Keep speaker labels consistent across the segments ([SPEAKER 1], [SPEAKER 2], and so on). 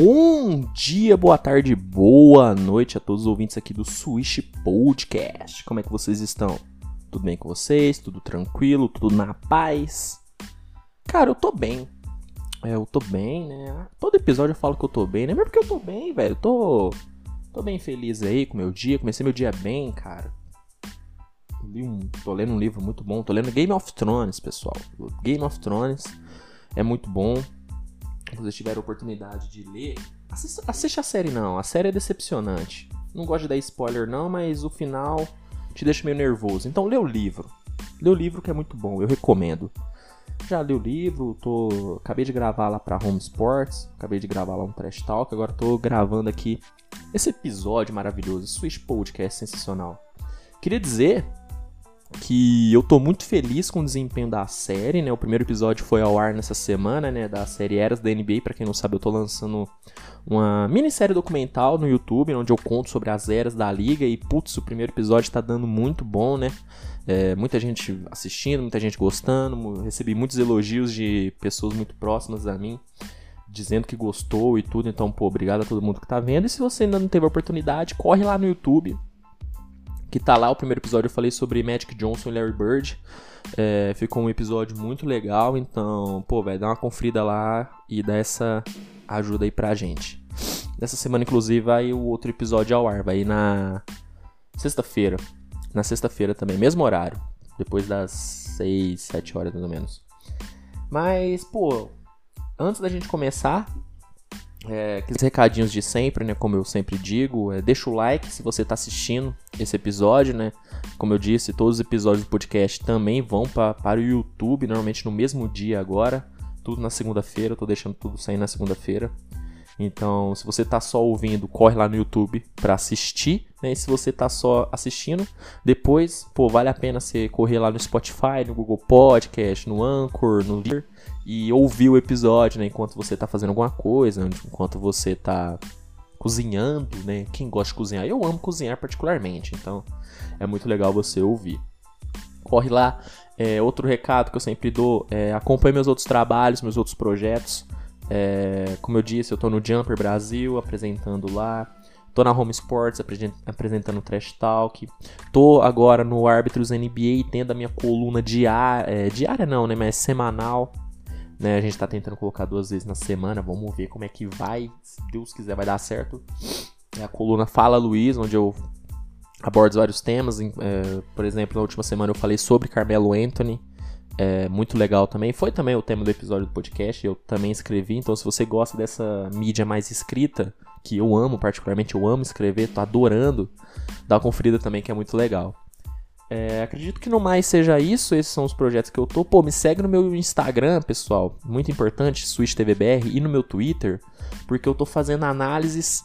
[SPEAKER 1] Bom dia, boa tarde, boa noite a todos os ouvintes aqui do Swish Podcast. Como é que vocês estão? Tudo bem com vocês? Tudo tranquilo? Tudo na paz? Cara, eu tô bem. É, eu tô bem, né? Todo episódio eu falo que eu tô bem, né? Mas porque eu tô bem, velho. Tô, tô bem feliz aí com meu dia. Comecei meu dia bem, cara. Um, tô lendo um livro muito bom. Tô lendo Game of Thrones, pessoal. Game of Thrones é muito bom. Vocês tiverem oportunidade de ler, assista, assiste a série não. A série é decepcionante. Não gosto de dar spoiler não, mas o final te deixa meio nervoso. Então lê o livro. Lê o livro que é muito bom, eu recomendo. Já li o livro, tô, acabei de gravar lá para Home Sports, acabei de gravar lá um Trash Talk, agora tô gravando aqui esse episódio maravilhoso, Switch Podcast sensacional. Queria dizer que eu tô muito feliz com o desempenho da série, né? O primeiro episódio foi ao ar nessa semana, né? Da série Eras da NBA. Para quem não sabe, eu tô lançando uma minissérie documental no YouTube, onde eu conto sobre as eras da liga. E, putz, o primeiro episódio tá dando muito bom, né? É, muita gente assistindo, muita gente gostando. Recebi muitos elogios de pessoas muito próximas a mim, dizendo que gostou e tudo. Então, pô, obrigado a todo mundo que tá vendo. E se você ainda não teve a oportunidade, corre lá no YouTube que tá lá. O primeiro episódio eu falei sobre Magic Johnson e Larry Bird. É, ficou um episódio muito legal, então, pô, vai dar uma conferida lá e dá essa ajuda aí pra gente. Nessa semana, inclusive, vai o outro episódio ao ar, vai na sexta-feira. Na sexta-feira também, mesmo horário. Depois das 6, 7 horas mais ou menos. Mas, pô, antes da gente começar, é, aqueles recadinhos de sempre, né? Como eu sempre digo, é, deixa o like se você está assistindo esse episódio, né? Como eu disse, todos os episódios do podcast também vão pra, para o YouTube, normalmente no mesmo dia agora. Tudo na segunda-feira, eu tô deixando tudo sair na segunda-feira. Então, se você tá só ouvindo, corre lá no YouTube para assistir, né? E se você tá só assistindo, depois, pô, vale a pena você correr lá no Spotify, no Google Podcast, no Anchor, no Lear e ouvir o episódio, né, enquanto você tá fazendo alguma coisa, enquanto você tá cozinhando, né? Quem gosta de cozinhar? Eu amo cozinhar particularmente, então é muito legal você ouvir. Corre lá. É, outro recado que eu sempre dou, é, acompanhe meus outros trabalhos, meus outros projetos. É, como eu disse, eu estou no Jumper Brasil apresentando lá. Tô na Home Sports apresentando o Trash Talk. Tô agora no Árbitros NBA tendo a minha coluna diária, é, diária não, né, mas semanal né? A gente está tentando colocar duas vezes na semana, vamos ver como é que vai. Se Deus quiser, vai dar certo. É a coluna Fala Luiz, onde eu abordo vários temas. É, por exemplo, na última semana eu falei sobre Carmelo Anthony. É muito legal também. Foi também o tema do episódio do podcast. Eu também escrevi. Então, se você gosta dessa mídia mais escrita, que eu amo particularmente, eu amo escrever, tô adorando, dá uma conferida também que é muito legal. É, acredito que no mais seja isso. Esses são os projetos que eu tô. Pô, me segue no meu Instagram, pessoal. Muito importante, SwitchTVBR, e no meu Twitter, porque eu tô fazendo análises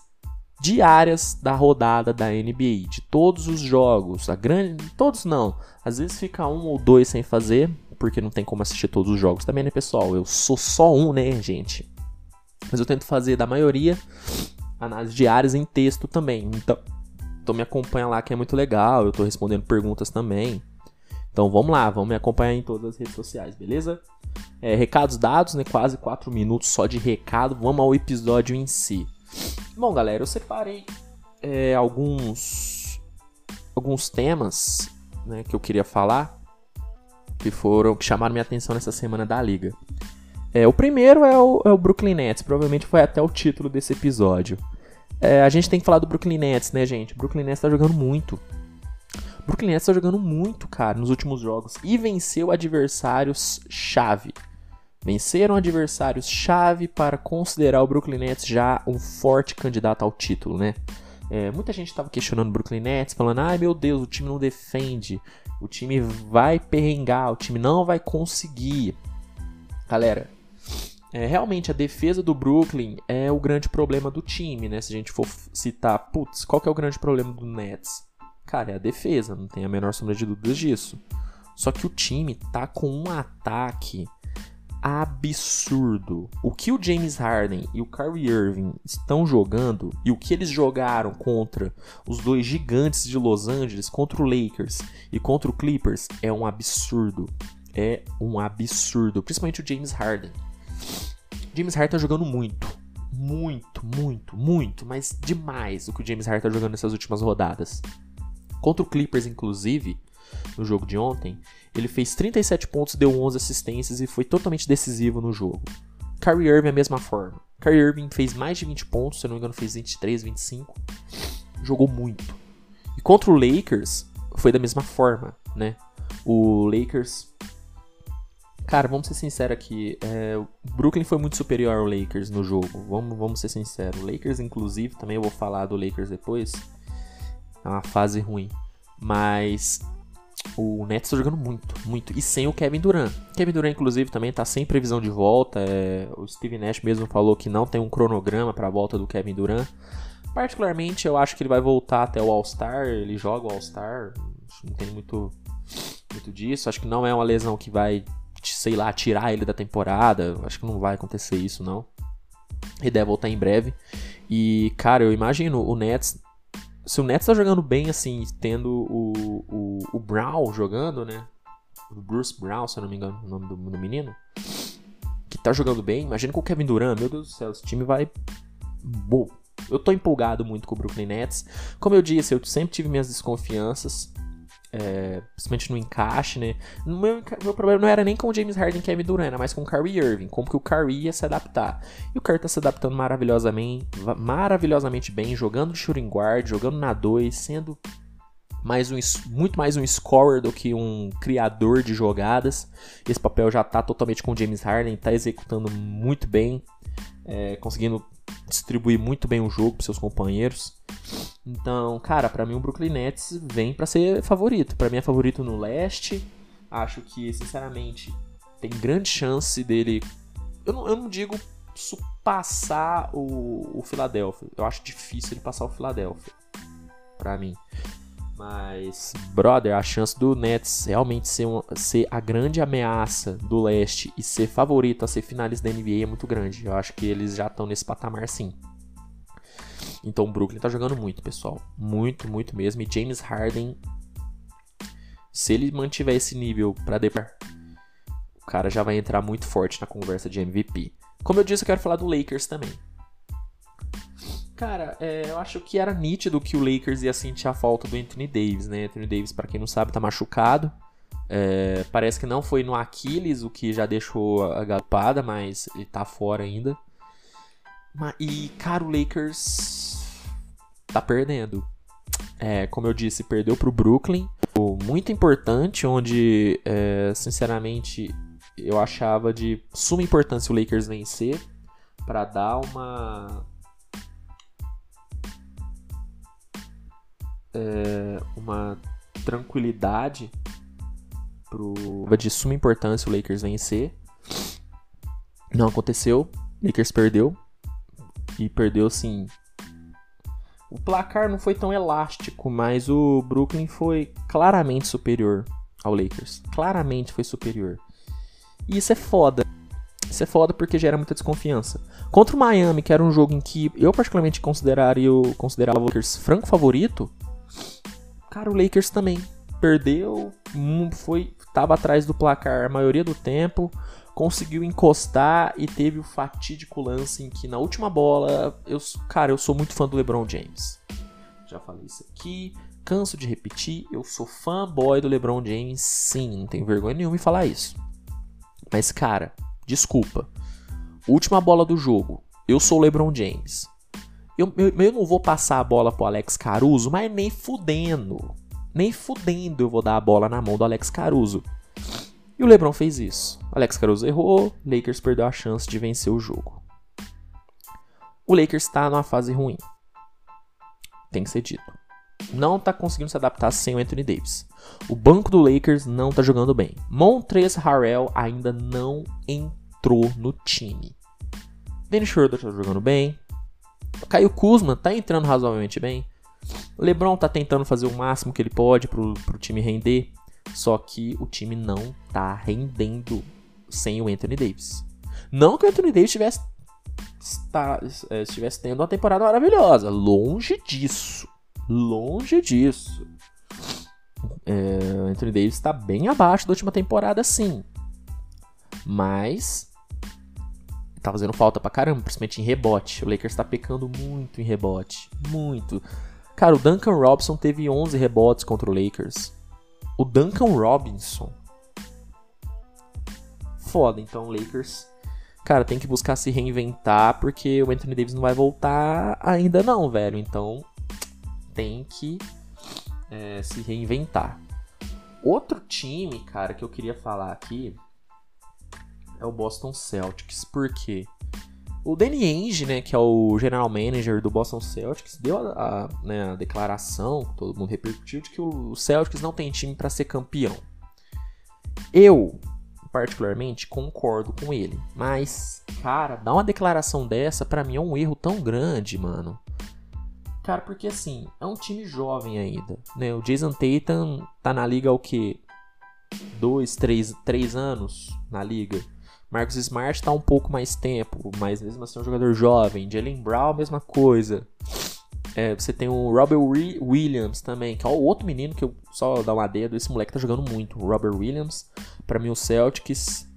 [SPEAKER 1] diárias da rodada da NBA, de todos os jogos. A grande. Todos não. Às vezes fica um ou dois sem fazer, porque não tem como assistir todos os jogos também, né, pessoal? Eu sou só um, né, gente? Mas eu tento fazer da maioria análises diárias em texto também. Então, então me acompanha lá que é muito legal, eu tô respondendo perguntas também. Então vamos lá, vamos me acompanhar em todas as redes sociais, beleza? É, recados dados, né? Quase 4 minutos só de recado. Vamos ao episódio em si. Bom, galera, eu separei é, alguns alguns temas né, que eu queria falar que foram que chamaram minha atenção nessa semana da liga. É, o primeiro é o, é o Brooklyn Nets, provavelmente foi até o título desse episódio. É, a gente tem que falar do Brooklyn Nets, né, gente? O Brooklyn Nets tá jogando muito. O Brooklyn Nets tá jogando muito, cara, nos últimos jogos. E venceu adversários chave. Venceram adversários chave para considerar o Brooklyn Nets já um forte candidato ao título, né? É, muita gente estava questionando o Brooklyn Nets, falando: ai meu Deus, o time não defende, o time vai perrengar, o time não vai conseguir. Galera, é, realmente a defesa do Brooklyn é o grande problema do time, né? Se a gente for citar, putz, qual que é o grande problema do Nets? Cara, é a defesa, não tem a menor sombra de dúvidas disso. Só que o time tá com um ataque absurdo. O que o James Harden e o Kyrie Irving estão jogando e o que eles jogaram contra os dois gigantes de Los Angeles, contra o Lakers e contra o Clippers, é um absurdo. É um absurdo, principalmente o James Harden. James Harden tá jogando muito. muito, muito, muito, mas demais o que o James Harden tá jogando nessas últimas rodadas. Contra o Clippers, inclusive, no jogo de ontem, ele fez 37 pontos, deu 11 assistências e foi totalmente decisivo no jogo. Kyrie Irving a mesma forma. Kyrie Irving fez mais de 20 pontos, se eu não me engano fez 23, 25. Jogou muito. E contra o Lakers foi da mesma forma, né? O Lakers Cara, vamos ser sinceros aqui. É, o Brooklyn foi muito superior ao Lakers no jogo. Vamos, vamos ser sinceros. O Lakers, inclusive, também eu vou falar do Lakers depois. É uma fase ruim. Mas o Nets tá jogando muito, muito. E sem o Kevin Durant. Kevin Durant, inclusive, também tá sem previsão de volta. É, o Steve Nash mesmo falou que não tem um cronograma para a volta do Kevin Durant. Particularmente, eu acho que ele vai voltar até o All-Star. Ele joga o All-Star. Não tem muito, muito disso. Acho que não é uma lesão que vai sei lá, tirar ele da temporada. Acho que não vai acontecer isso, não. Ele deve voltar em breve. E, cara, eu imagino o Nets. Se o Nets tá jogando bem, assim, tendo o, o, o Brown jogando, né? O Bruce Brown, se eu não me engano, o nome do, do menino. Que tá jogando bem. Imagina com o Kevin Durant, meu Deus do céu, esse time vai. Bom, eu tô empolgado muito com o Brooklyn Nets. Como eu disse, eu sempre tive minhas desconfianças é, principalmente no encaixe, né? Meu, meu problema não era nem com o James Harden e Kevin Durant, era mais com o Kyrie Irving, como que o Kyrie ia se adaptar. E o Kyrie tá se adaptando maravilhosamente, maravilhosamente bem, jogando shooting guard, jogando na 2, sendo mais um, muito mais um scorer do que um criador de jogadas. Esse papel já tá totalmente com o James Harden, tá executando muito bem, é, conseguindo distribuir muito bem o jogo para seus companheiros. Então, cara, para mim o Brooklyn Nets vem para ser favorito. Para mim é favorito no leste. Acho que, sinceramente, tem grande chance dele. Eu não, eu não digo passar o, o Philadelphia. Eu acho difícil ele passar o Philadelphia. Para mim. Mas, brother, a chance do Nets realmente ser, uma, ser a grande ameaça do leste e ser favorito a ser finalista da NBA é muito grande. Eu acho que eles já estão nesse patamar sim. Então o Brooklyn tá jogando muito, pessoal. Muito, muito mesmo. E James Harden, se ele mantiver esse nível para depois, o cara já vai entrar muito forte na conversa de MVP. Como eu disse, eu quero falar do Lakers também. Cara, é, eu acho que era nítido que o Lakers ia sentir a falta do Anthony Davis, né? Anthony Davis, para quem não sabe, tá machucado. É, parece que não foi no Aquiles, o que já deixou a galpada, mas ele tá fora ainda. E, cara, o Lakers tá perdendo. É, como eu disse, perdeu pro Brooklyn. Muito importante, onde, é, sinceramente, eu achava de suma importância o Lakers vencer para dar uma é, uma tranquilidade pro de suma importância o Lakers vencer. Não aconteceu. Lakers perdeu e perdeu assim. O placar não foi tão elástico, mas o Brooklyn foi claramente superior ao Lakers. Claramente foi superior. E isso é foda. Isso é foda porque gera muita desconfiança. Contra o Miami, que era um jogo em que eu particularmente consideraria considerava o Lakers franco favorito, cara, o Lakers também perdeu, foi tava atrás do placar a maioria do tempo, conseguiu encostar e teve o fatídico lance em que na última bola, eu, cara, eu sou muito fã do LeBron James. Já falei isso aqui, canso de repetir, eu sou fanboy do LeBron James, sim, não tenho vergonha nenhuma em falar isso. Mas cara, desculpa. Última bola do jogo, eu sou o LeBron James. Eu, eu, eu não vou passar a bola pro Alex Caruso, mas nem fudendo. Nem fudendo eu vou dar a bola na mão do Alex Caruso. E o LeBron fez isso. Alex Caruso errou, Lakers perdeu a chance de vencer o jogo. O Lakers está numa fase ruim. Tem que ser dito. Não está conseguindo se adaptar sem o Anthony Davis. O banco do Lakers não está jogando bem. Montrezl Harrell ainda não entrou no time. Dennis Schroeder está jogando bem. Caio Kuzma está entrando razoavelmente bem. LeBron está tentando fazer o máximo que ele pode para o time render. Só que o time não tá rendendo sem o Anthony Davis. Não que o Anthony Davis estivesse, está, é, estivesse tendo uma temporada maravilhosa. Longe disso. Longe disso. É, o Anthony Davis está bem abaixo da última temporada, sim. Mas Tá fazendo falta pra caramba, principalmente em rebote. O Lakers tá pecando muito em rebote. Muito. Cara, o Duncan Robinson teve 11 rebotes contra o Lakers. O Duncan Robinson. Foda, então, Lakers. Cara, tem que buscar se reinventar, porque o Anthony Davis não vai voltar ainda não, velho. Então, tem que é, se reinventar. Outro time, cara, que eu queria falar aqui é o Boston Celtics. Por quê? O Danny Ainge, né, que é o general manager do Boston Celtics, deu a, a, né, a declaração, todo mundo repercutiu, de que o Celtics não tem time para ser campeão. Eu, particularmente, concordo com ele. Mas, cara, dar uma declaração dessa, para mim, é um erro tão grande, mano. Cara, porque assim, é um time jovem ainda, né? O Jason Tatum tá na liga há o quê? Dois, três, três anos na liga. Marcus Smart tá um pouco mais tempo, mas mesmo assim é um jogador jovem. Jalen Brown, mesma coisa. É, você tem o Robert Williams também, que é o outro menino que eu só dar uma dedo. Esse moleque tá jogando muito. O Robert Williams, para mim o Celtics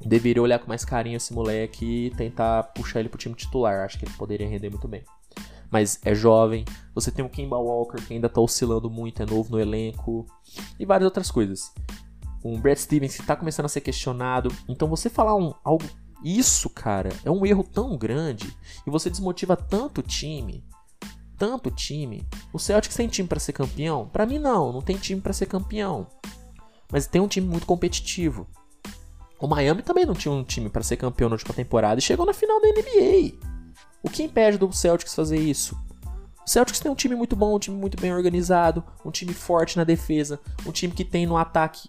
[SPEAKER 1] deveria olhar com mais carinho esse moleque e tentar puxar ele pro time titular. Acho que ele poderia render muito bem mas é jovem. Você tem o Kemba Walker, que ainda tá oscilando muito, é novo no elenco. E várias outras coisas. Um Brad Stevens que tá começando a ser questionado. Então você falar um, algo. Isso, cara, é um erro tão grande. E você desmotiva tanto o time. Tanto time. O Celtics tem time para ser campeão? Para mim, não. Não tem time para ser campeão. Mas tem um time muito competitivo. O Miami também não tinha um time para ser campeão na última temporada e chegou na final da NBA. O que impede do Celtics fazer isso? O Celtics tem um time muito bom, um time muito bem organizado, um time forte na defesa, um time que tem no ataque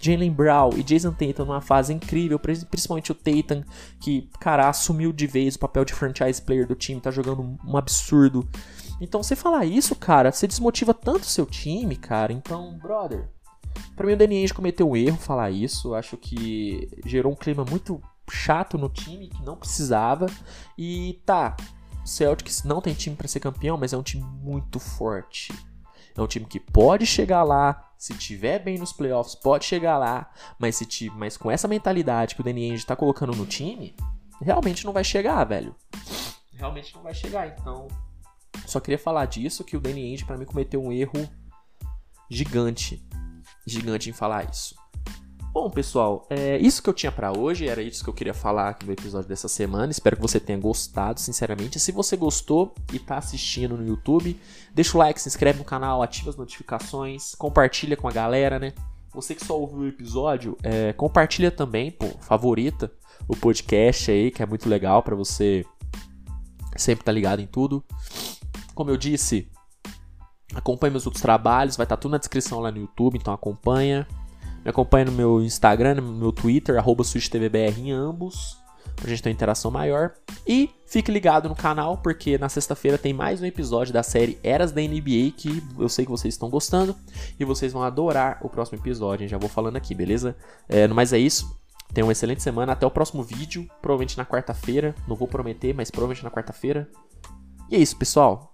[SPEAKER 1] Jalen Brown e Jason Tatum numa fase incrível, principalmente o Tatum, que, cara, assumiu de vez o papel de franchise player do time, tá jogando um absurdo. Então, você falar isso, cara, você desmotiva tanto o seu time, cara. Então, brother, para mim o Danny Ainge cometeu um erro falar isso. Acho que gerou um clima muito chato no time que não precisava. E tá, Celtics não tem time para ser campeão, mas é um time muito forte. É um time que pode chegar lá, se tiver bem nos playoffs, pode chegar lá, mas se te, mas com essa mentalidade que o Danny Ainge tá colocando no time, realmente não vai chegar, velho. Realmente não vai chegar, então só queria falar disso que o Danny Ainge para mim cometeu um erro gigante, gigante em falar isso. Bom, pessoal, é isso que eu tinha para hoje, era isso que eu queria falar aqui no episódio dessa semana. Espero que você tenha gostado, sinceramente. Se você gostou e tá assistindo no YouTube, deixa o like, se inscreve no canal, ativa as notificações, compartilha com a galera, né? Você que só ouviu o episódio, é, compartilha também, pô, favorita o podcast aí, que é muito legal para você sempre estar tá ligado em tudo. Como eu disse, acompanhe meus outros trabalhos, vai estar tá tudo na descrição lá no YouTube, então acompanha. Me acompanha no meu Instagram, no meu Twitter, arroba SwitchTVBR em ambos, pra gente ter uma interação maior. E fique ligado no canal, porque na sexta-feira tem mais um episódio da série Eras da NBA, que eu sei que vocês estão gostando, e vocês vão adorar o próximo episódio, já vou falando aqui, beleza? É, no mais é isso. Tenha uma excelente semana, até o próximo vídeo, provavelmente na quarta-feira, não vou prometer, mas provavelmente na quarta-feira. E é isso, pessoal.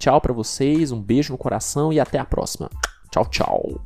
[SPEAKER 1] Tchau para vocês, um beijo no coração e até a próxima. Tchau, tchau.